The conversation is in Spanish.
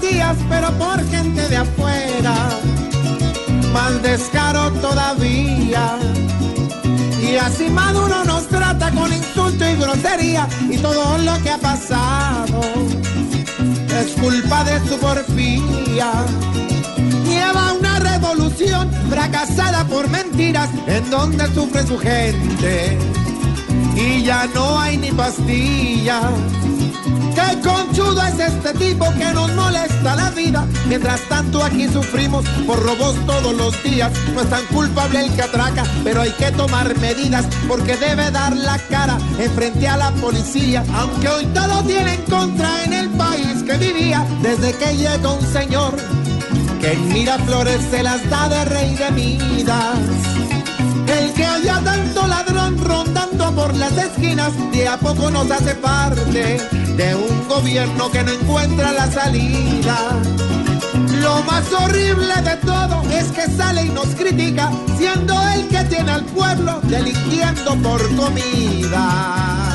Días, pero por gente de afuera, más descaro todavía. Y así Maduro nos trata con insulto y grosería y todo lo que ha pasado es culpa de su porfía. Lleva una revolución fracasada por mentiras en donde sufre su gente y ya no hay ni pastillas. Conchudo es este tipo que nos molesta la vida. Mientras tanto aquí sufrimos por robos todos los días. No es tan culpable el que atraca, pero hay que tomar medidas porque debe dar la cara en frente a la policía. Aunque hoy todo tiene en contra en el país que vivía desde que llegó un señor que en Miraflores se las da de rey de Midas. El que haya tanto de a poco nos hace parte de un gobierno que no encuentra la salida. Lo más horrible de todo es que sale y nos critica, siendo el que tiene al pueblo delinquiendo por comida.